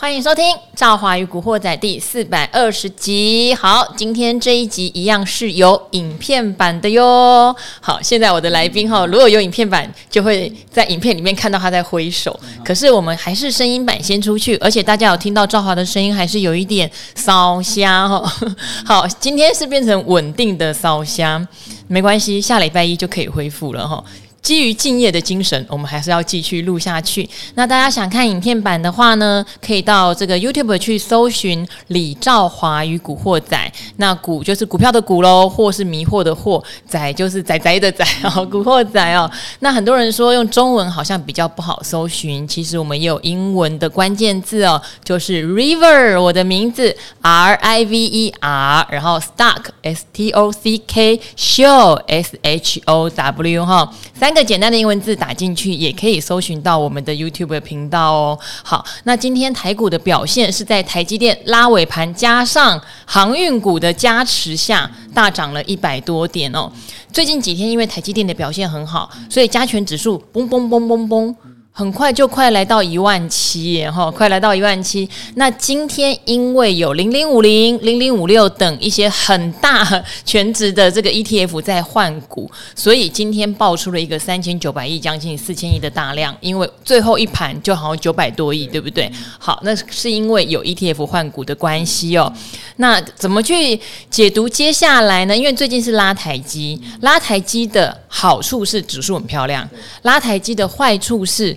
欢迎收听《赵华与古惑仔》第四百二十集。好，今天这一集一样是有影片版的哟。好，现在我的来宾哈，如果有影片版，就会在影片里面看到他在挥手。可是我们还是声音版先出去，而且大家有听到赵华的声音，还是有一点烧瞎哈。好，今天是变成稳定的烧瞎，没关系，下礼拜一就可以恢复了哈。基于敬业的精神，我们还是要继续录下去。那大家想看影片版的话呢，可以到这个 YouTube 去搜寻李兆华与古惑仔。那股就是股票的股喽，惑是迷惑的惑，仔就是仔仔的仔哦，古惑仔哦。那很多人说用中文好像比较不好搜寻，其实我们也有英文的关键字哦，就是 River 我的名字 R I V E R，然后 Stock S T O C K Show S H O W 哈三。三个简单的英文字打进去，也可以搜寻到我们的 YouTube 频道哦。好，那今天台股的表现是在台积电拉尾盘加上航运股的加持下，大涨了一百多点哦。最近几天因为台积电的表现很好，所以加权指数嘣嘣嘣嘣嘣。很快就快来到一万七耶哈，快来到一万七。那今天因为有零零五零、零零五六等一些很大全值的这个 ETF 在换股，所以今天爆出了一个三千九百亿、将近四千亿的大量。因为最后一盘就好像九百多亿，对不对？好，那是因为有 ETF 换股的关系哦。那怎么去解读接下来呢？因为最近是拉台积，拉台积的好处是指数很漂亮，拉台积的坏处是。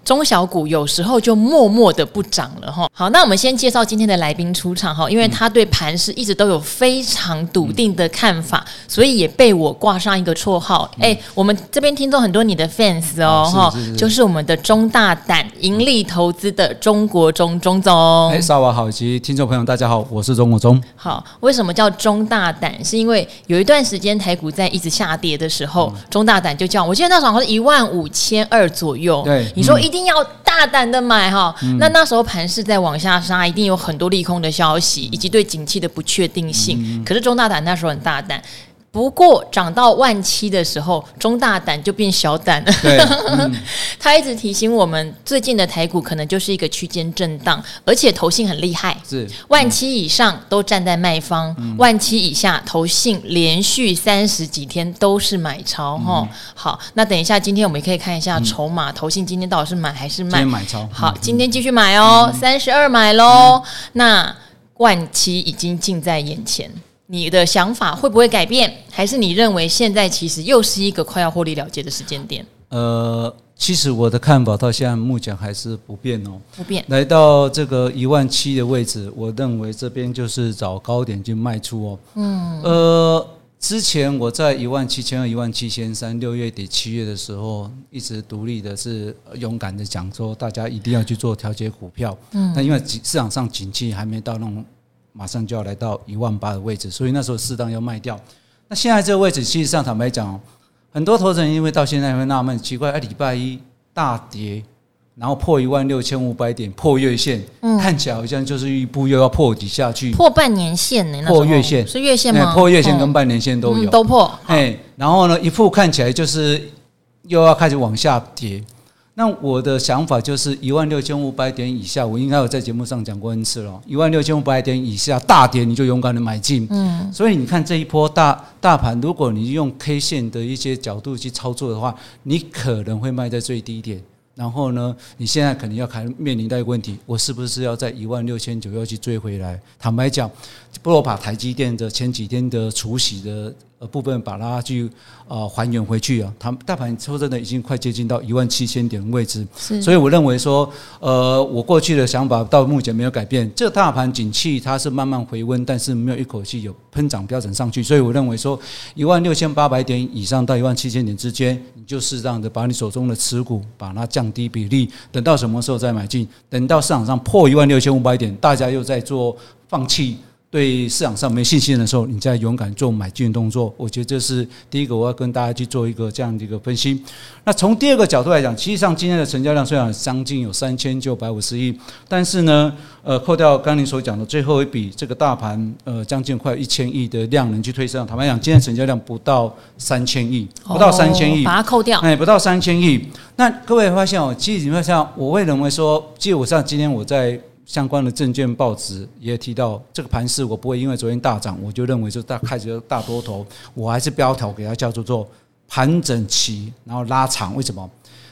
中小股有时候就默默的不涨了哈。好，那我们先介绍今天的来宾出场哈，因为他对盘市一直都有非常笃定的看法，所以也被我挂上一个绰号。哎，我们这边听众很多你的 fans 哦哈，就是我们的中大胆盈利投资的中国中中总。哎，萨瓦好，以及听众朋友大家好，我是中国中。好，为什么叫中大胆？是因为有一段时间台股在一直下跌的时候，中大胆就叫我记得那时候好像是一万五千二左右。对，你说一。一定要大胆的买哈，那那时候盘势在往下杀，一定有很多利空的消息，以及对景气的不确定性。可是钟大胆那时候很大胆。不过涨到万七的时候，中大胆就变小胆了。他一直提醒我们，最近的台股可能就是一个区间震荡，而且投信很厉害。是万七以上都站在卖方，嗯、万七以下投信连续三十几天都是买超。哈、嗯，好，那等一下，今天我们也可以看一下筹码，投信今天到底是买还是卖？今天买超。好，今天继续买哦，三十二买喽。嗯、那万七已经近在眼前。你的想法会不会改变？还是你认为现在其实又是一个快要获利了结的时间点？呃，其实我的看法到现在目前还是不变哦，不变。来到这个一万七的位置，我认为这边就是找高点去卖出哦。嗯，呃，之前我在一万七千二、一万七千三，六月底、七月的时候，一直独立的是勇敢的讲说，大家一定要去做调节股票。嗯，那因为市场上景气还没到那种。马上就要来到一万八的位置，所以那时候适当要卖掉。那现在这个位置，其实上坦白讲，很多投资人因为到现在会纳闷，奇怪，哎，礼拜一大跌，然后破一万六千五百点，破月线，嗯、看起来好像就是一步又要破底下去，破半年线呢？破月线是月线吗？破月线跟半年线都有，嗯、都破。哎，然后呢，一副看起来就是又要开始往下跌。那我的想法就是一万六千五百点以下，我应该有在节目上讲过 N 次了。一万六千五百点以下大跌，你就勇敢的买进。嗯，所以你看这一波大大盘，如果你用 K 线的一些角度去操作的话，你可能会卖在最低点。然后呢，你现在肯定要开面临到一个问题，我是不是要在一万六千九要去追回来？坦白讲，不如把台积电的前几天的除息的。呃，部分把它去啊还原回去啊，它大盘抽真的已经快接近到一万七千点的位置，所以我认为说，呃，我过去的想法到目前没有改变。这个大盘景气它是慢慢回温，但是没有一口气有喷涨标准上去，所以我认为说，一万六千八百点以上到一万七千点之间，你就适当的把你手中的持股把它降低比例，等到什么时候再买进？等到市场上破一万六千五百点，大家又在做放弃。对市场上没信心的时候，你再勇敢做买进动作，我觉得这是第一个我要跟大家去做一个这样的一个分析。那从第二个角度来讲，实际上今天的成交量虽然将近有三千九百五十亿，但是呢，呃，扣掉刚您所讲的最后一笔这个大盘呃将近快一千亿的量能去推升，坦白讲，今天成交量不到三千亿，不到三千亿，把它扣掉，哎，不到三千亿。那各位发现哦，其实你会像我会认为说，其实我像今天我在。相关的证券报纸也提到，这个盘势我不会因为昨天大涨，我就认为就大开始大多头，我还是标头给它叫做做盘整期，然后拉长。为什么？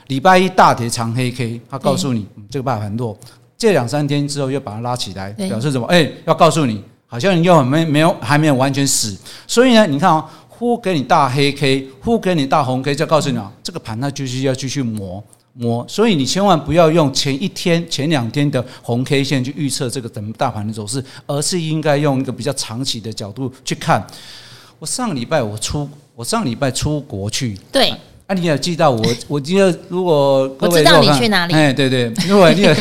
礼拜一大跌长黑 K，他告诉你这个大盘弱，这两三天之后又把它拉起来，表示什么？哎，要告诉你，好像你又很没没有还没有完全死。所以呢，你看啊，忽给你大黑 K，忽给你大红 K，就告诉你啊，这个盘它就是要继续磨。摸，所以你千万不要用前一天、前两天的红 K 线去预测这个整大盘的走势，而是应该用一个比较长期的角度去看。我上礼拜我出，我上礼拜出国去，对。啊，你有记到我？我记得如果各位我知道你去哪里？哎，对对，如果你有，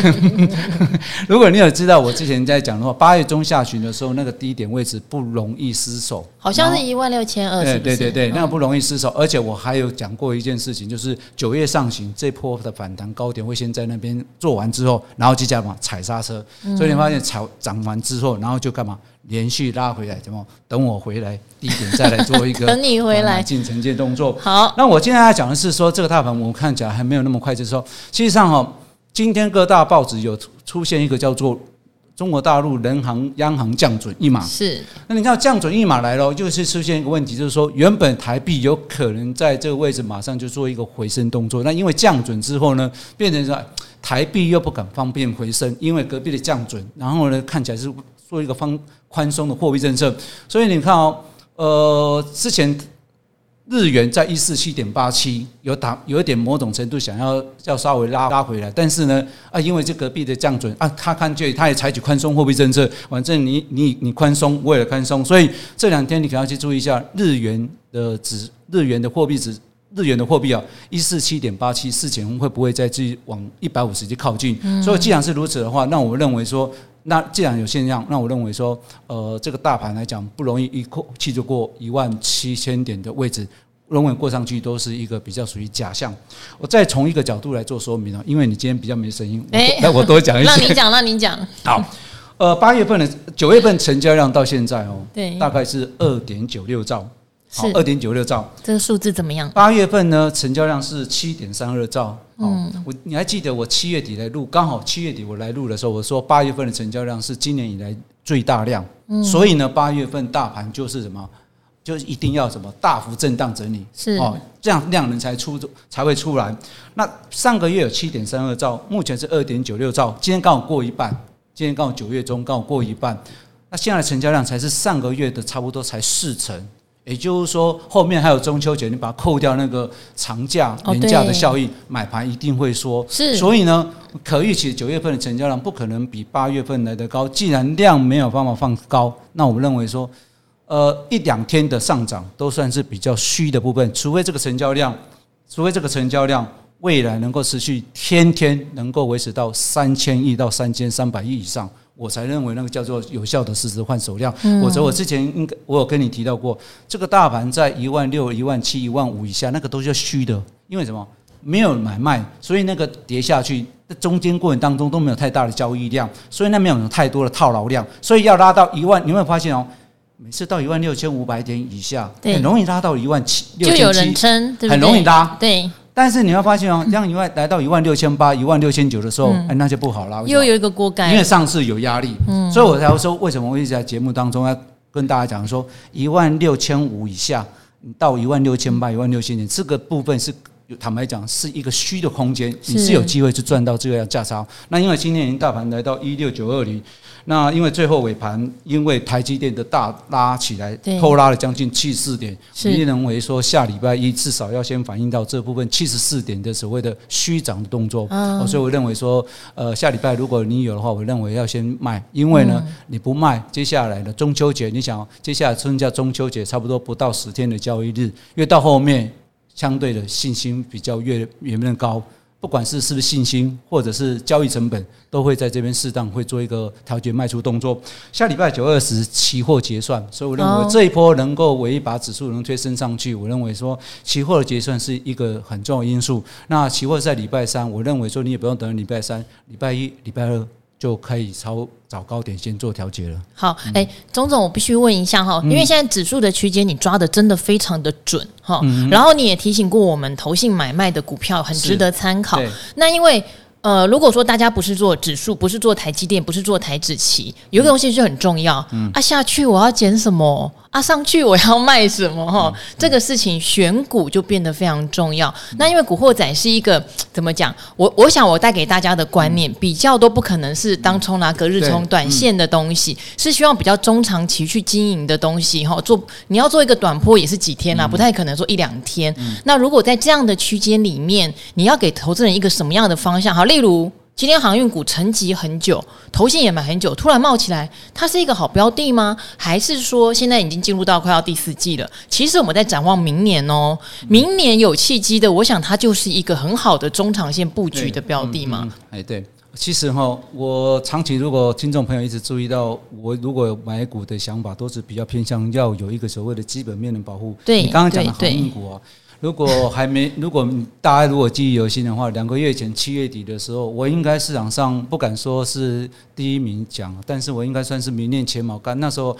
如果你有知道我之前在讲的话，八月中下旬的时候，那个低点位置不容易失守，好像是一万六千二，对对对对，那个不容易失守。而且我还有讲过一件事情，就是九月上旬这波的反弹高点会先在那边做完之后，然后接下来嘛踩刹车，所以你发现踩涨完之后，然后就干嘛？连续拉回来，怎么等我回来低点再来做一个 等你回来进承接动作。好，那我今天要讲的是说，这个大盘我看起来还没有那么快，就是说，实际上哈，今天各大报纸有出现一个叫做中国大陆人行央行降准一码。是，那你看降准一码来了，就是出现一个问题，就是说原本台币有可能在这个位置马上就做一个回升动作，那因为降准之后呢，变成说台币又不敢方便回升，因为隔壁的降准，然后呢看起来是。做一个方宽松的货币政策，所以你看哦，呃，之前日元在一四七点八七有打有一点某种程度想要要稍微拉拉回来，但是呢啊，因为这隔壁的降准啊，他看见他也采取宽松货币政策，反正你你你宽松，我也宽松，所以这两天你可能要去注意一下日元的指，日元的货币指。日元的货币啊，一四七点八七，事前会不会再继续往一百五十去靠近？所以既然是如此的话，那我认为说，那既然有现象，那我认为说，呃，这个大盘来讲不容易一口气就过一万七千点的位置，认为过上去都是一个比较属于假象。我再从一个角度来做说明啊，因为你今天比较没声音，那我多讲一些。让你讲，让你讲。好，呃，八月份的九月份成交量到现在哦，对，大概是二点九六兆。好，二点九六兆，这个数字怎么样？八月份呢，成交量是七点三二兆。嗯，我你还记得我七月底来录，刚好七月底我来录的时候，我说八月份的成交量是今年以来最大量。嗯，所以呢，八月份大盘就是什么，就是一定要什么大幅震荡整理，是哦，这样量能才出才会出来。那上个月有七点三二兆，目前是二点九六兆，今天刚好过一半，今天刚好九月中刚好过一半。那现在的成交量才是上个月的差不多才四成。也就是说，后面还有中秋节，你把它扣掉那个长假、年假的效益，买盘一定会说。是，所以呢，可预期九月份的成交量不可能比八月份来得高。既然量没有办法放高，那我们认为说，呃，一两天的上涨都算是比较虚的部分。除非这个成交量，除非这个成交量未来能够持续天天能够维持到三千亿到三千三百亿以上。我才认为那个叫做有效的市值换手量。或者我之前应该我有跟你提到过，这个大盘在一万六、一万七、一万五以下，那个都是虚的。因为什么？没有买卖，所以那个跌下去，中间过程当中都没有太大的交易量，所以那没有太多的套牢量。所以要拉到一万，你会发现哦，每次到一万六千五百点以下，很容易拉到一万七、六千七，很容易拉。对。但是你会发现哦，这样一万来到一万六千八、一万六千九的时候，哎，那就不好了。又有一个锅盖，因为上市有压力，嗯，所以我才会说，为什么我一直在节目当中要跟大家讲说，一万六千五以下到一万六千八、一万六千九，这个部分是坦白讲是一个虚的空间，你是。有机会去赚到这个价差。那因为今天已经大盘来到一六九二零。那因为最后尾盘，因为台积电的大拉起来，后拉了将近七十四点，我认为说下礼拜一至少要先反映到这部分七十四点的所谓的虚涨的动作，哦，所以我认为说，呃，下礼拜如果你有的话，我认为要先卖，因为呢，你不卖，接下来的中秋节，你想接下来春假中秋节差不多不到十天的交易日，因为到后面相对的信心比较越越变高。不管是是不是信心，或者是交易成本，都会在这边适当会做一个调节卖出动作。下礼拜九二十期货结算，所以我认为这一波能够唯一把指数能推升上去，我认为说期货的结算是一个很重要的因素。那期货在礼拜三，我认为说你也不用等礼拜三、礼拜一、礼拜二。就可以超找高点先做调节了。好，哎，钟总，我必须问一下哈，因为现在指数的区间你抓的真的非常的准哈，然后你也提醒过我们，投信买卖的股票很值得参考。那因为呃，如果说大家不是做指数，不是做台积电，不是做台指期，有个东西就很重要。嗯，啊，下去我要减什么？啊，上去我要卖什么？哈、嗯，这个事情选股就变得非常重要。嗯、那因为古惑仔是一个怎么讲？我我想我带给大家的观念、嗯、比较都不可能是当冲拿隔日冲短线的东西，嗯、是希望比较中长期去经营的东西。哈，做你要做一个短波也是几天啊，嗯、不太可能说一两天。嗯、那如果在这样的区间里面，你要给投资人一个什么样的方向？好。例如，今天航运股沉寂很久，投信也买很久，突然冒起来，它是一个好标的吗？还是说现在已经进入到快要第四季了？其实我们在展望明年哦，明年有契机的，我想它就是一个很好的中长线布局的标的嘛。哎、嗯嗯，对，其实哈，我长期如果听众朋友一直注意到，我如果买股的想法，都是比较偏向要有一个所谓的基本面的保护。对，你刚刚讲的航运股啊。如果还没，如果大家如果记忆犹新的话，两个月前七月底的时候，我应该市场上不敢说是第一名讲，但是我应该算是名列前茅。干那时候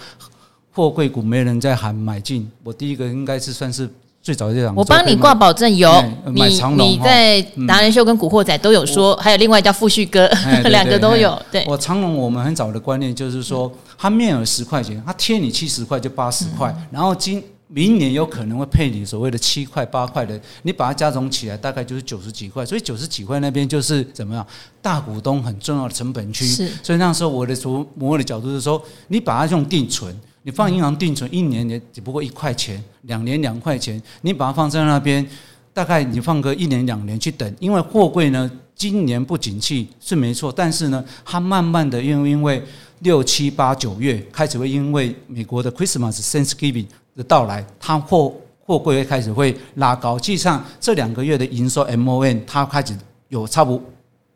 货柜股没人在喊买进，我第一个应该是算是最早这样。我帮你挂保证有，你你在达人秀跟古惑仔都有说，还有另外叫富旭哥，两个都有。对，我长隆我们很早的观念就是说，它面额十块钱，它贴你七十块就八十块，然后今。明年有可能会配你所谓的七块八块的，你把它加总起来，大概就是九十几块。所以九十几块那边就是怎么样，大股东很重要的成本区。是。所以那时候我的从我的角度是说，你把它用定存，你放银行定存，一年也只不过一块钱，两年两块钱，你把它放在那边，大概你放个一年两年去等，因为货柜呢今年不景气是没错，但是呢它慢慢的因为因为六七八九月开始会因为美国的 Christmas Thanksgiving。的到来，它货货柜会开始会拉高。实际上，这两个月的营收 MON 它开始有差不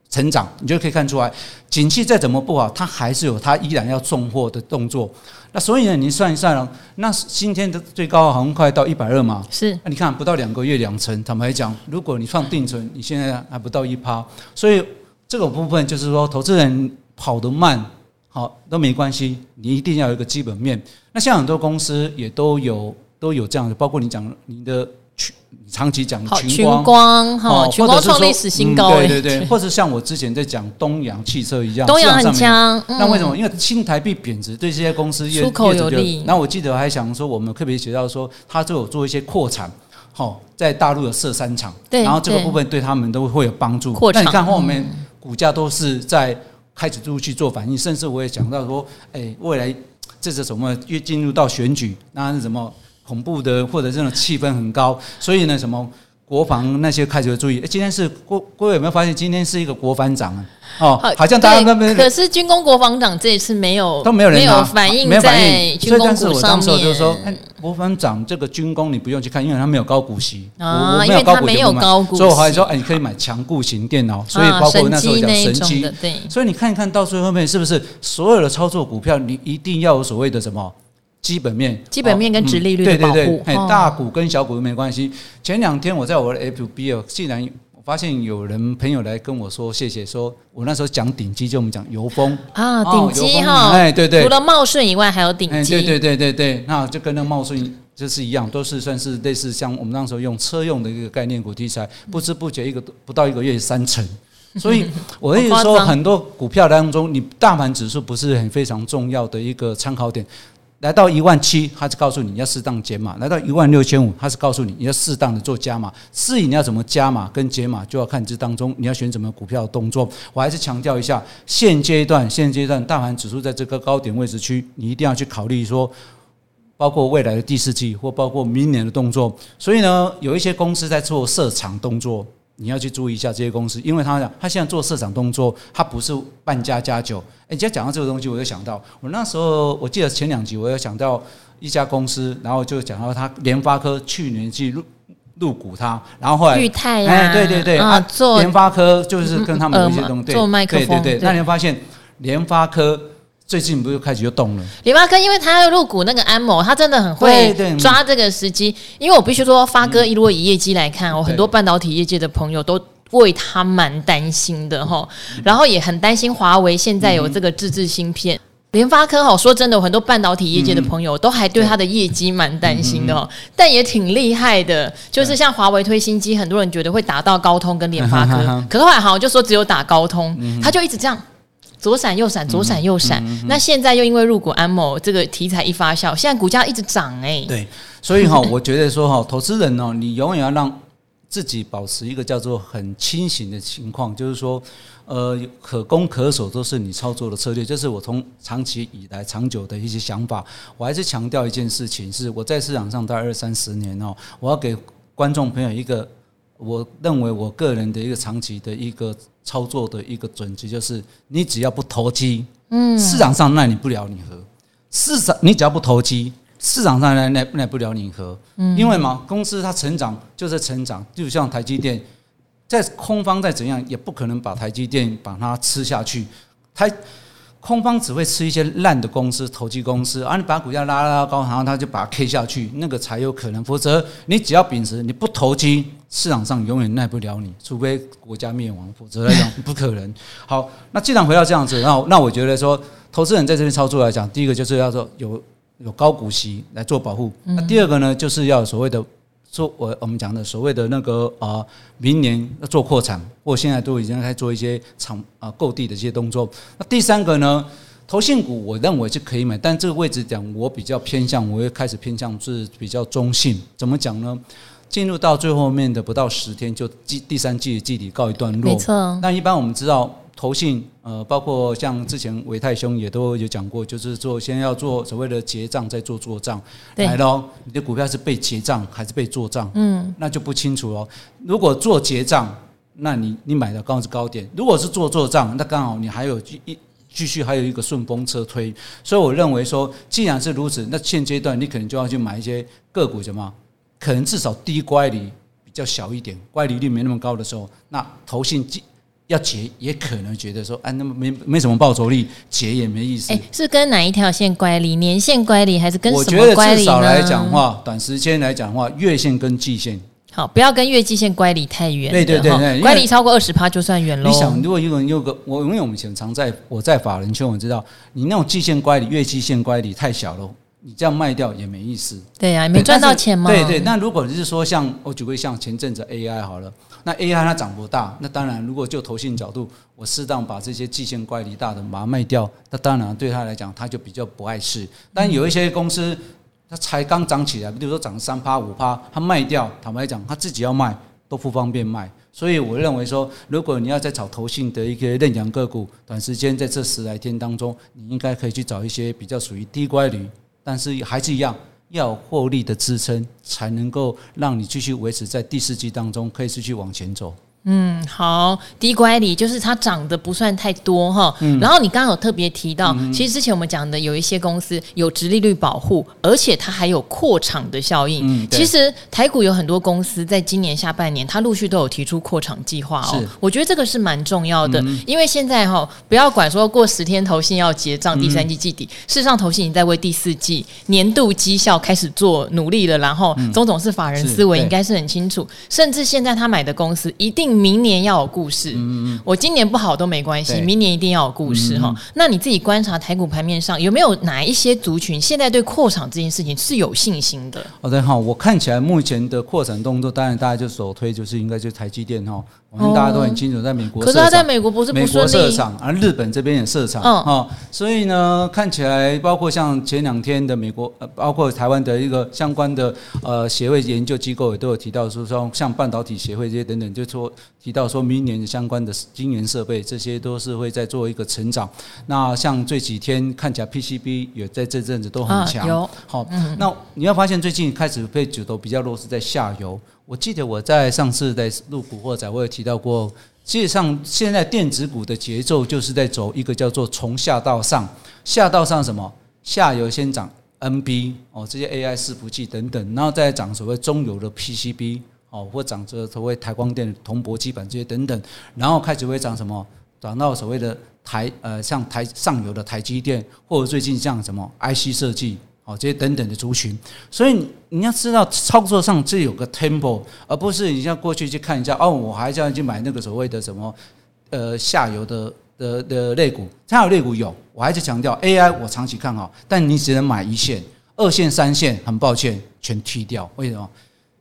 成长，你就可以看出来，景气再怎么不好，它还是有它依然要送货的动作。那所以呢，你算一算了，那今天的最高好像快到一百二嘛，是。那你看不到两个月两成，坦白讲，如果你放定存，你现在还不到一趴，所以这个部分就是说，投资人跑得慢。好，都没关系，你一定要有一个基本面。那像很多公司也都有都有这样的，包括你讲你的群，长期讲群光哈，群光创历史新高，对对对，或者像我之前在讲东洋汽车一样，东洋很强。那为什么？因为新台币贬值，对这些公司出口有利。那我记得我还想说，我们特别写到说，他就有做一些扩产，好，在大陆有设三厂，然后这个部分对他们都会有帮助。那你看后面股价都是在。开始就去做反应，甚至我也讲到说，哎，未来这是什么？越进入到选举，那是什么恐怖的，或者这种气氛很高，所以呢，什么？国防那些开始注意，今天是各各位有没有发现，今天是一个国防长啊？哦，好像大家那边可是军工国防长这一次没有都没有人没有反应，没有反应。所以但是我当时就是说，国防长这个军工你不用去看，因为他没有高股息啊，因为他没有高股息，所以我还说，哎，你可以买强固型电脑，所以包括那时候讲神机，对。所以你看一看到最后面是不是所有的操作股票，你一定要有所谓的什么？基本面，基本面跟殖利率的保护，对对对，大股跟小股都没关系。前两天我在我的 FB 哦，竟然我发现有人朋友来跟我说谢谢，说我那时候讲顶级，就我们讲油封。啊，顶级哈，哎对对，除了茂顺以外还有顶级，对对对对对，那就跟那茂顺就是一样，都是算是类似像我们那时候用车用的一个概念股题材，不知不觉一个不到一个月三成，所以我的意思说，很多股票当中，你大盘指数不是很非常重要的一个参考点。来到一万七，他是告诉你要适当减码；来到一万六千五，他是告诉你你要适当的做加码。至于你要怎么加码跟减码，就要看这当中你要选什么股票的动作。我还是强调一下，现阶段现阶段大盘指数在这个高点位置区，你一定要去考虑说，包括未来的第四季或包括明年的动作。所以呢，有一些公司在做设厂动作。你要去注意一下这些公司，因为他讲他现在做市场动作，他不是半家家酒。哎，今天讲到这个东西，我就想到我那时候，我记得前两集我有想到一家公司，然后就讲到他联发科去年去入入股他，然后后来裕泰哎，对对对，啊，做联发科就是跟他们有一些东西，做麦克风，对对对，那你会发现联发科。最近不是开始就动了？联发科，因为他要入股那个安谋，他真的很会抓这个时机。因为我必须说，发哥如果以业绩来看，我很多半导体业界的朋友都为他蛮担心的哈，然后也很担心华为现在有这个自制芯片。联发科哈，说真的，很多半导体业界的朋友都还对他的业绩蛮担心的哦，但也挺厉害的。就是像华为推新机，很多人觉得会打到高通跟联发科，可是后来好像就说只有打高通，他就一直这样左闪右闪，左闪右闪。那现在又因为入股安某这个题材一发酵，现在股价一直涨哎。对，所以哈，我觉得说哈，投资人哦，你永远要让自己保持一个叫做很清醒的情况，就是说。呃，可攻可守都是你操作的策略，这是我从长期以来长久的一些想法。我还是强调一件事情，是我在市场上待二三十年哦，我要给观众朋友一个我认为我个人的一个长期的一个操作的一个准则，就是你只要不投机，嗯，市场上奈你不了你何。市场你只要不投机，市场上奈奈奈不了你何。嗯，因为嘛，公司它成长就是成长，就像台积电。在空方再怎样，也不可能把台积电把它吃下去。台空方只会吃一些烂的公司、投机公司，而你把股价拉拉高，然后他就把它 K 下去，那个才有可能。否则，你只要秉持你不投机，市场上永远耐不了你，除非国家灭亡，否则来讲不可能。好，那既然回到这样子，那那我觉得说，投资人在这边操作来讲，第一个就是要说有有高股息来做保护，那第二个呢，就是要所谓的。做我我们讲的所谓的那个啊，明年要做扩产，或现在都已经在做一些厂啊购地的一些动作。那第三个呢，投信股我认为是可以买，但这个位置讲我比较偏向，我会开始偏向是比较中性。怎么讲呢？进入到最后面的不到十天，就季第三季的季底告一段落。没错。那一般我们知道。投信呃，包括像之前维泰兄也都有讲过，就是做先要做所谓的结账，再做做账。来喽，你的股票是被结账还是被做账？嗯，那就不清楚喽。如果做结账，那你你买的刚好是高点；如果是做做账，那刚好你还有一继续还有一个顺风车推。所以我认为说，既然是如此，那现阶段你可能就要去买一些个股，什么可能至少低乖离比较小一点，乖离率没那么高的时候，那投信要结也可能觉得说，哎，那么没没什么报酬率，结也没意思。哎，是跟哪一条线乖离？年线乖离还是跟什么乖离呢？我觉得至少来讲话，短时间来讲的话，月线跟季线。好，不要跟月季线乖离太远。对对对对，乖离超过二十趴就算远了。你想，如果一个人有个，我因为我们以前常在我在法人圈，我知道你那种季线乖离、月季线乖离太小了，你这样卖掉也没意思。对呀、啊，没赚到钱嘛。对对，那如果你是说像我举个像前阵子 AI 好了。那 AI 它涨不大，那当然，如果就投信角度，我适当把这些季线乖离大的把它卖掉，那当然对他来讲，他就比较不碍事。但有一些公司，它才刚涨起来，比如说涨三趴五趴，它卖掉，坦白讲，他自己要卖都不方便卖。所以我认为说，如果你要再炒投信的一个认养个股，短时间在这十来天当中，你应该可以去找一些比较属于低乖离，但是还是一样。要获利的支撑，才能够让你继续维持在第四季当中，可以继续往前走。嗯，好，低乖离就是它涨得不算太多哈。嗯，然后你刚刚有特别提到，嗯、其实之前我们讲的有一些公司有直利率保护，而且它还有扩厂的效应。嗯，其实台股有很多公司在今年下半年，它陆续都有提出扩厂计划哦。我觉得这个是蛮重要的，嗯、因为现在哈，不要管说过十天投信要结账，第三季季底，嗯、事实上投信已经在为第四季年度绩效开始做努力了。然后，总总是法人思维应该是很清楚，甚至现在他买的公司一定。明年要有故事，嗯嗯，我今年不好都没关系，明年一定要有故事哈。那你自己观察台股盘面上有没有哪一些族群现在对扩产这件事情是有信心的？好的哈，我看起来目前的扩产动作，当然大家就首推就是应该就是台积电哈。我们大家都很清楚，在美国，可是他在美国不是不美国设厂，而日本这边也设厂，哦，所以呢，看起来包括像前两天的美国，呃，包括台湾的一个相关的呃协会研究机构也都有提到说，说像半导体协会这些等等，就说提到说明年的相关的晶圆设备，这些都是会在做一个成长。那像这几天看起来 PCB 也在这阵子都很强，有好，那你要发现最近开始被指头比较弱，是在下游。我记得我在上次在录古惑仔，我有提到过，实际上现在电子股的节奏就是在走一个叫做从下到上，下到上什么？下游先涨 NB 哦，这些 AI 伺服器等等，然后再涨所谓中游的 PCB 哦，或涨这所谓台光电铜箔基板这些等等，然后开始会涨什么？涨到所谓的台呃，像台上游的台积电，或者最近像什么 IC 设计。哦，这些等等的族群，所以你要知道操作上这有个 tempo，而不是你像过去去看一下哦，我还是要去买那个所谓的什么呃下游的的的类股，下游类股有，我还是强调 AI 我长期看好，但你只能买一线、二线、三线，很抱歉全踢掉。为什么？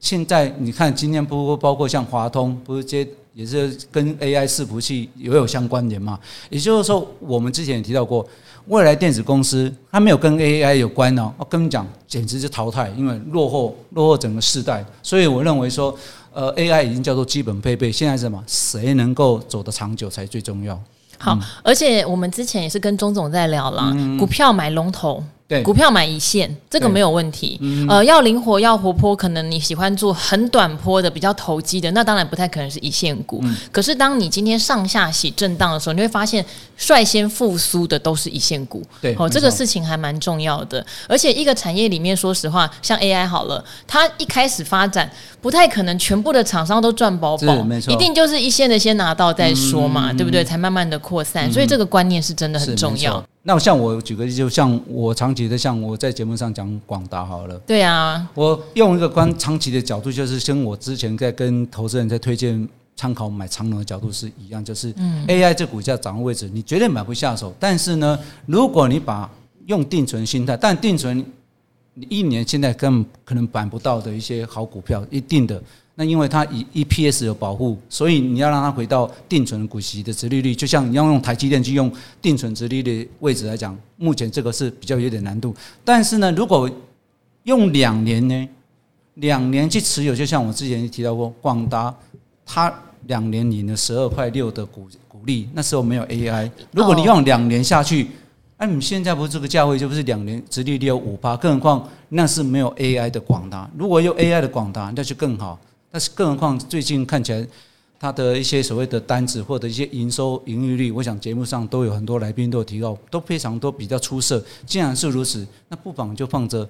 现在你看今天不包括像华通，不是接也是跟 AI 伺服器也有相关联嘛？也就是说，我们之前也提到过，未来电子公司它没有跟 AI 有关哦，我跟你讲，简直是淘汰，因为落后落后整个世代。所以我认为说，呃，AI 已经叫做基本配备，现在是什么？谁能够走得长久才最重要。好，而且我们之前也是跟钟总在聊了，嗯、股票买龙头。对，股票买一线，这个没有问题。嗯、呃，要灵活，要活泼，可能你喜欢做很短波的、比较投机的，那当然不太可能是一线股。嗯、可是，当你今天上下洗震荡的时候，你会发现率先复苏的都是一线股。对，哦，这个事情还蛮重要的。而且，一个产业里面，说实话，像 AI 好了，它一开始发展不太可能全部的厂商都赚饱饱，一定就是一线的先拿到再说嘛，嗯、对不对？才慢慢的扩散。嗯、所以，这个观念是真的很重要。那像我举个例子，就像我长期的，像我在节目上讲广达好了。对啊，我用一个观长期的角度，就是跟我之前在跟投资人在推荐参考买长荣的角度是一样，就是 AI 这股价掌握位置，你绝对买不下手。但是呢，如果你把用定存心态，但定存你一年现在根本可能买不到的一些好股票，一定的。那因为它以 EPS 有保护，所以你要让它回到定存股息的殖利率，就像你要用台积电去用定存殖利率位置来讲，目前这个是比较有点难度。但是呢，如果用两年呢，两年去持有，就像我之前提到过，广达它两年领了十二块六的股股利，那时候没有 AI。如果你用两年下去，哎，你现在不是这个价位，就不是两年殖利率有五趴，更何况那是没有 AI 的广达。如果有 AI 的广达，那就更好。但是，更何况最近看起来，它的一些所谓的单子或者一些营收盈余率，我想节目上都有很多来宾都有提到，都非常都比较出色。既然是如此，那不妨就放着，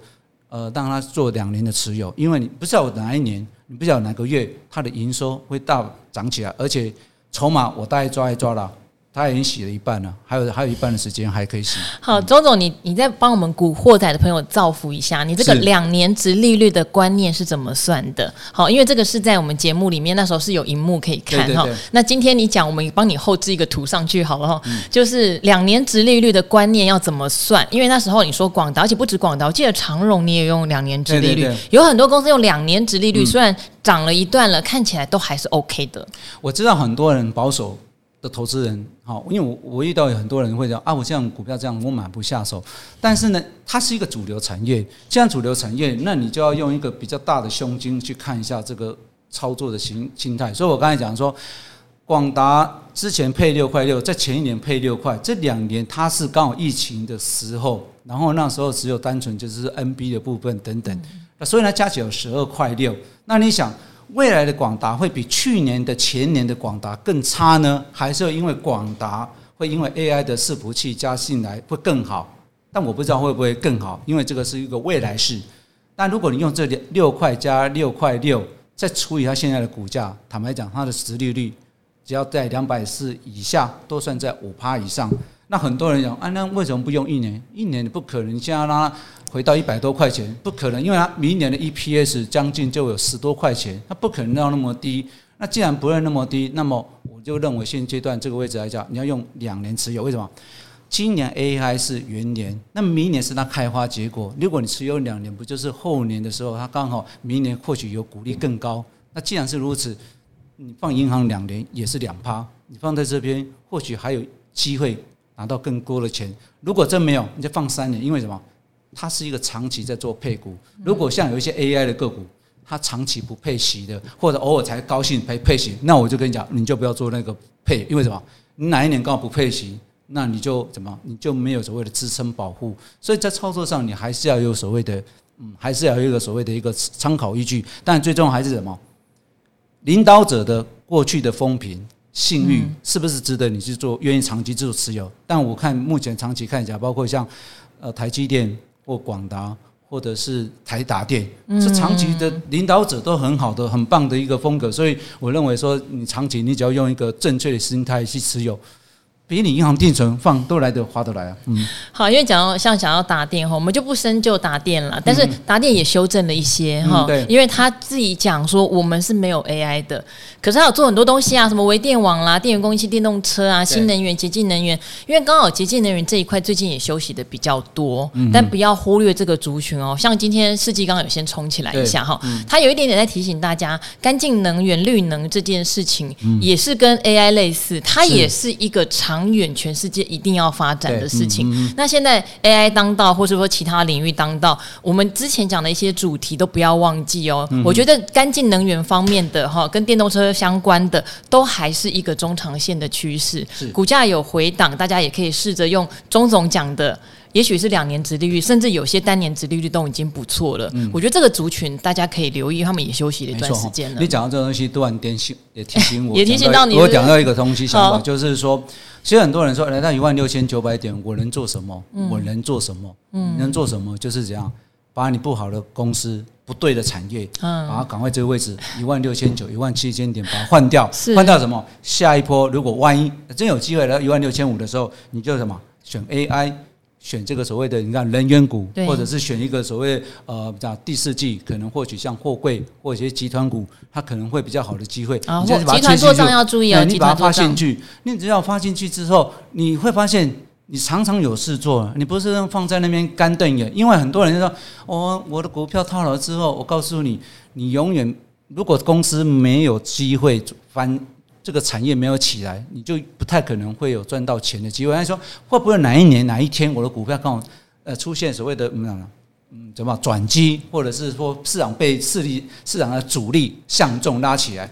呃，让它做两年的持有，因为你不知道哪一年，你不知道哪个月它的营收会大涨起来，而且筹码我大概抓一抓了。他已经洗了一半了，还有还有一半的时间还可以洗。好，周总，你你再帮我们古惑仔的朋友造福一下，你这个两年值利率的观念是怎么算的？好，因为这个是在我们节目里面那时候是有荧幕可以看哈。那今天你讲，我们帮你后置一个图上去好不好。嗯、就是两年值利率的观念要怎么算？因为那时候你说广达，而且不止广达，我记得长荣你也用两年值利率，有很多公司用两年值利率，嗯、虽然涨了一段了，看起来都还是 OK 的。我知道很多人保守。的投资人，好，因为我我遇到有很多人会讲啊，我这样股票这样我买不下手，但是呢，它是一个主流产业，既然主流产业，那你就要用一个比较大的胸襟去看一下这个操作的形心态。所以我刚才讲说，广达之前配六块六，在前一年配六块，这两年它是刚好疫情的时候，然后那时候只有单纯就是 NB 的部分等等，那所以呢加起来有十二块六，那你想？未来的广达会比去年的前年的广达更差呢，还是因为广达会因为 AI 的伺服器加进来会更好？但我不知道会不会更好，因为这个是一个未来式。但如果你用这六块加六块六，再除以它现在的股价，坦白讲，它的殖利率只要在两百四以下，都算在五趴以上。那很多人讲啊，那为什么不用一年？一年你不可能，你现在让它回到一百多块钱，不可能，因为它明年的 EPS 将近就有十多块钱，它不可能到那么低。那既然不会那么低，那么我就认为现阶段这个位置来讲，你要用两年持有。为什么？今年 AI 是元年，那明年是它开花结果。如果你持有两年，不就是后年的时候，它刚好明年或许有股利更高。那既然是如此，你放银行两年也是两趴，你放在这边或许还有机会。拿到更多的钱，如果真没有，你就放三年，因为什么？它是一个长期在做配股。如果像有一些 AI 的个股，它长期不配息的，或者偶尔才高兴配配息，那我就跟你讲，你就不要做那个配，因为什么？你哪一年刚好不配息，那你就怎么？你就没有所谓的支撑保护。所以在操作上，你还是要有所谓的，嗯，还是要有一个所谓的一个参考依据。但最终还是什么？领导者的过去的风评。信誉是不是值得你去做？愿意长期做持有？但我看目前长期看起来，包括像呃台积电或广达，或者是台达电，是长期的领导者都很好的、很棒的一个风格。所以我认为说，你长期你只要用一个正确的心态去持有，比你银行定存放都来得划得来啊。嗯，好，因为讲到像想要打电哈，我们就不深究打电了。但是打电也修正了一些哈、嗯，对，因为他自己讲说我们是没有 AI 的，可是他有做很多东西啊，什么微电网啦、电源供应器、电动车啊、新能源、洁净能源。因为刚好洁净能源这一块最近也休息的比较多，嗯、但不要忽略这个族群哦。像今天世纪刚刚有先冲起来一下哈，他、嗯、有一点点在提醒大家，干净能源、绿能这件事情也是跟 AI 类似，它也是一个长远全世界一定要发展的事情。嗯、那现在 AI 当道，或者说其他领域当道，我们之前讲的一些主题都不要忘记哦。嗯、我觉得干净能源方面的哈，跟电动车相关的，都还是一个中长线的趋势。股价有回档，大家也可以试着用钟总讲的。也许是两年殖利率，甚至有些单年殖利率都已经不错了。嗯，我觉得这个族群大家可以留意，他们也休息了一段时间了。你讲到这个东西，突然点醒也提醒我，也提醒到你。我讲到一个东西想法，就是说，其实很多人说来到一万六千九百点，我能做什么？我能做什么？嗯，能做什么？就是这样，把你不好的公司、不对的产业，嗯，把它赶快这个位置一万六千九、一万七千点把它换掉。换掉什么？下一波如果万一真有机会来到一万六千五的时候，你就什么选 AI。选这个所谓的你看能源股，或者是选一个所谓呃讲第四季可能或许像货柜或者一些集团股，它可能会比较好的机会。啊，集团做账要注意啊，你把它发进去，你只要发进去之后，你会发现你常常有事做，你不是放在那边干瞪眼。因为很多人就说，哦，我的股票套牢之后，我告诉你，你永远如果公司没有机会翻。这个产业没有起来，你就不太可能会有赚到钱的机会。他说会不会哪一年哪一天我的股票刚好呃出现所谓的嗯嗯怎么转机，或者是说市场被势力市场的主力向众拉起来，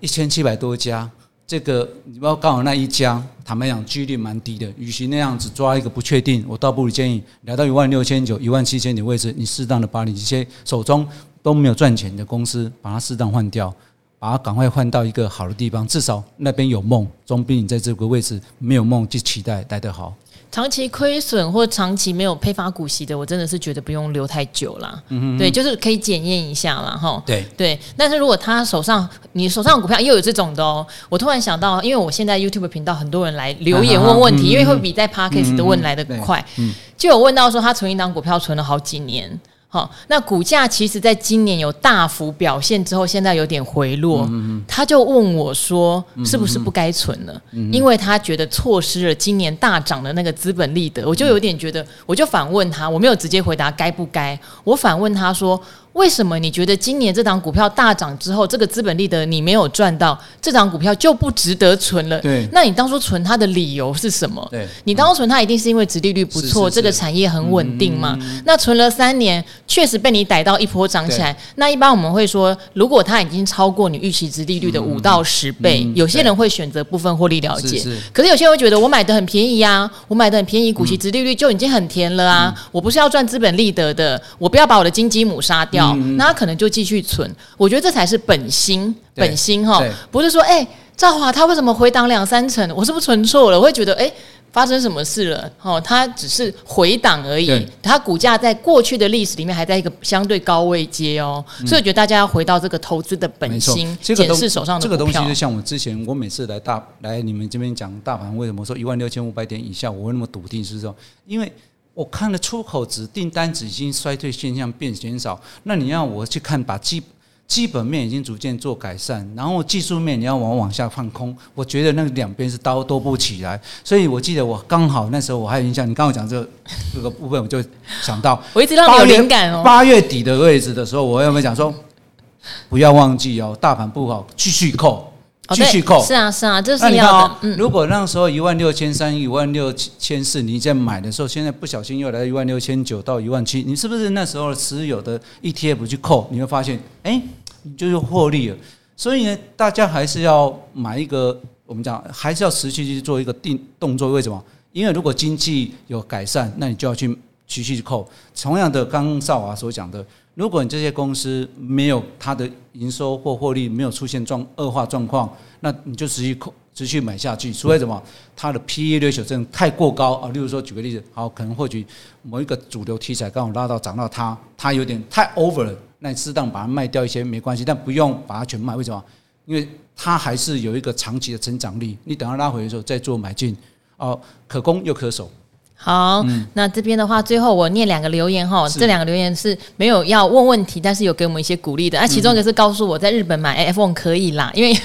一千七百多家，这个你不要刚好那一家，坦白讲几率蛮低的。与其那样子抓一个不确定，我倒不如建议来到一万六千九、一万七千点位置，你适当的把你一些手中都没有赚钱的公司，把它适当换掉。把它赶快换到一个好的地方，至少那边有梦，总比你在这个位置没有梦去期待待得好。长期亏损或长期没有配发股息的，我真的是觉得不用留太久了。嗯嗯，对，就是可以检验一下了哈。对对，但是如果他手上你手上的股票又有这种的哦，我突然想到，因为我现在 YouTube 频道很多人来留言 问问题，因为会比在 Podcast 的问来的快。嗯，就有问到说他存一档股票存了好几年。好，那股价其实在今年有大幅表现之后，现在有点回落。他就问我说：“是不是不该存了？”因为他觉得错失了今年大涨的那个资本利得。我就有点觉得，我就反问他，我没有直接回答该不该，我反问他说。为什么你觉得今年这档股票大涨之后，这个资本利得你没有赚到，这档股票就不值得存了？对，那你当初存它的理由是什么？对，你当初存它一定是因为殖利率不错，这个产业很稳定嘛？那存了三年，确实被你逮到一波涨起来。那一般我们会说，如果它已经超过你预期殖利率的五到十倍，有些人会选择部分获利了结。可是有些人会觉得，我买的很便宜啊，我买的很便宜，股息殖利率就已经很甜了啊，我不是要赚资本利得的，我不要把我的金鸡母杀掉。那他可能就继续存，我觉得这才是本心，本心哈，不是说哎，赵华他为什么回档两三成，我是不是存错了？我会觉得哎，发生什么事了？哦，他只是回档而已，他股价在过去的历史里面还在一个相对高位阶哦，所以我觉得大家要回到这个投资的本心，检视手上的。这个东西就像我之前，我每次来大来你们这边讲大盘，为什么说一万六千五百点以下我会那么笃定？是说因为。我看了出口值订单值已经衰退现象变减少，那你要我去看把基基本面已经逐渐做改善，然后技术面你要往往下放空，我觉得那两边是刀都不起来。所以我记得我刚好那时候我还有印象，你刚刚讲这个这个部分，我就想到 我一直让你有灵感哦。八月底的位置的时候，我有没有讲说不要忘记哦，大盘不好，继续扣。继续扣，是啊是啊，这是要的。嗯，如果那时候一万六千三、一万六千四，你在买的时候，现在不小心又来一万六千九到一万七，你是不是那时候持有的 ETF 去扣？你会发现，哎，你就是获利了。所以呢，大家还是要买一个，我们讲还是要持续去做一个定动作。为什么？因为如果经济有改善，那你就要去继续去扣。同样的，刚刚兆华所讲的。如果你这些公司没有它的营收或获利没有出现状恶化状况，那你就持续持续买下去。除非什么，它的 PE ratio 真的太过高啊。例如说，举个例子，好，可能或许某一个主流题材刚好拉到涨到它，它有点太 over 了，那你适当把它卖掉一些没关系，但不用把它全卖。为什么？因为它还是有一个长期的成长力。你等它拉回的时候再做买进。哦，可攻又可守。好，嗯、那这边的话，最后我念两个留言哈，这两个留言是没有要问问题，但是有给我们一些鼓励的。那、啊、其中一个是告诉我在日本买 iPhone 可以啦，因为。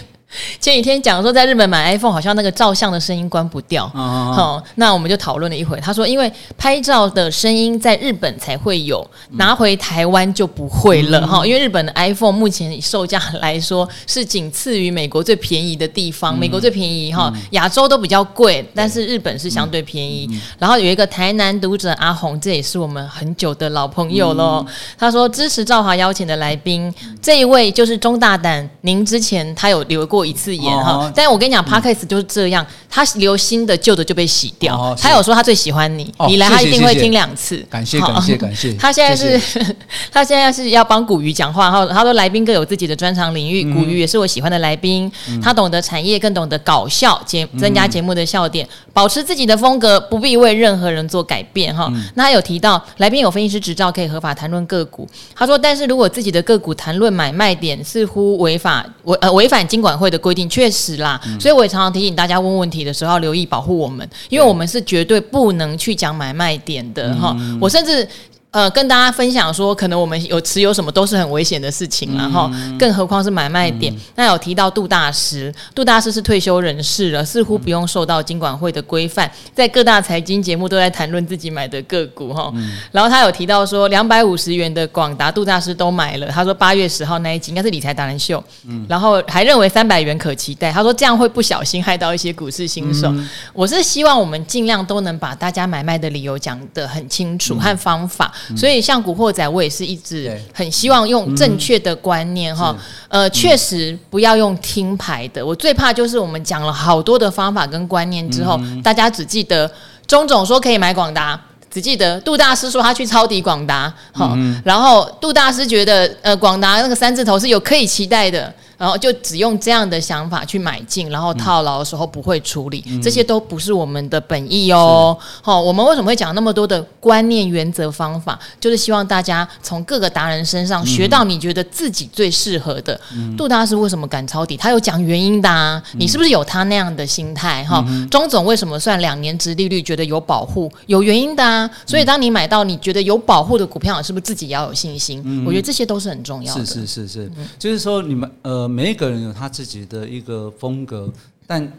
前几天讲说，在日本买 iPhone 好像那个照相的声音关不掉。好、哦哦，那我们就讨论了一会。他说，因为拍照的声音在日本才会有，拿回台湾就不会了。哈、嗯，因为日本的 iPhone 目前售价来说是仅次于美国最便宜的地方。嗯、美国最便宜哈，亚洲都比较贵，但是日本是相对便宜。嗯、然后有一个台南读者阿红，这也是我们很久的老朋友喽。嗯、他说支持赵华邀请的来宾，这一位就是钟大胆。您之前他有留过。一次演哈，哦、但是我跟你讲，Podcast 就是这样，他留新的，旧的就被洗掉。哦、他有说他最喜欢你，哦、你来他一定会听两次。感谢感谢感谢。他现在是，他现在是要帮古鱼讲话。然后他说，来宾各有自己的专长领域，嗯、古鱼也是我喜欢的来宾。嗯、他懂得产业，更懂得搞笑节，增加节目的笑点，嗯、保持自己的风格，不必为任何人做改变哈。嗯、那他有提到，来宾有分析师执照，可以合法谈论个股。他说，但是如果自己的个股谈论买卖点，似乎违法违呃违反经管会的规定，确实啦，嗯、所以我也常常提醒大家问问题的时候要留意保护我们，因为我们是绝对不能去讲买卖点的哈。嗯、我甚至。呃，跟大家分享说，可能我们有持有什么都是很危险的事情，然后、嗯、更何况是买卖点。嗯、那有提到杜大师，杜大师是退休人士了，似乎不用受到金管会的规范，在各大财经节目都在谈论自己买的个股哈。嗯、然后他有提到说，两百五十元的广达，杜大师都买了。他说八月十号那一集应该是理财达人秀，嗯、然后还认为三百元可期待。他说这样会不小心害到一些股市新手。嗯、我是希望我们尽量都能把大家买卖的理由讲得很清楚和方法。所以，像古惑仔，我也是一直很希望用正确的观念哈，呃，确实不要用听牌的。我最怕就是我们讲了好多的方法跟观念之后，大家只记得钟总说可以买广达，只记得杜大师说他去抄底广达，好，然后杜大师觉得呃广达那个三字头是有可以期待的。然后就只用这样的想法去买进，然后套牢的时候不会处理，嗯、这些都不是我们的本意哦。好、哦，我们为什么会讲那么多的观念、原则、方法？就是希望大家从各个达人身上学到你觉得自己最适合的。嗯、杜大师为什么敢抄底？他有讲原因的、啊。嗯、你是不是有他那样的心态？哈、嗯，钟总为什么算两年值利率觉得有保护？有原因的啊。所以当你买到你觉得有保护的股票，是不是自己也要有信心？嗯、我觉得这些都是很重要的。是是是就是说你们呃。每一个人有他自己的一个风格，但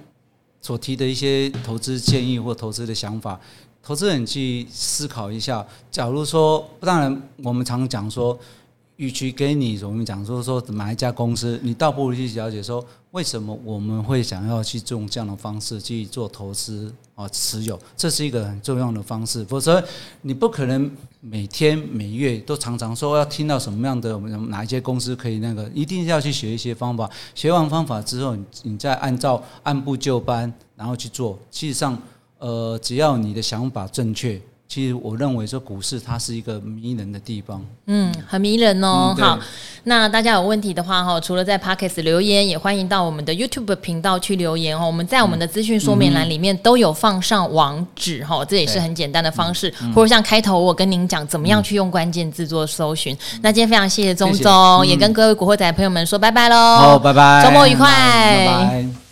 所提的一些投资建议或投资的想法，投资人去思考一下。假如说，当然我们常讲说。与其给你我们讲说说买一家公司，你倒不如去了解说为什么我们会想要去用这样的方式去做投资啊持有，这是一个很重要的方式。否则你不可能每天每月都常常说要听到什么样的哪一些公司可以那个，一定要去学一些方法。学完方法之后，你再按照按部就班然后去做。其实上，呃，只要你的想法正确。其实我认为说股市它是一个迷人的地方，嗯，很迷人哦。嗯、好，那大家有问题的话哈，除了在 Pocket 留言，也欢迎到我们的 YouTube 频道去留言哦。我们在我们的资讯说明栏里面都有放上网址哈，这也是很简单的方式。嗯、或者像开头我跟您讲，怎么样去用关键字做搜寻。嗯、那今天非常谢谢钟总，谢谢嗯、也跟各位古惑仔朋友们说拜拜喽。好，拜拜，周末愉快，拜拜。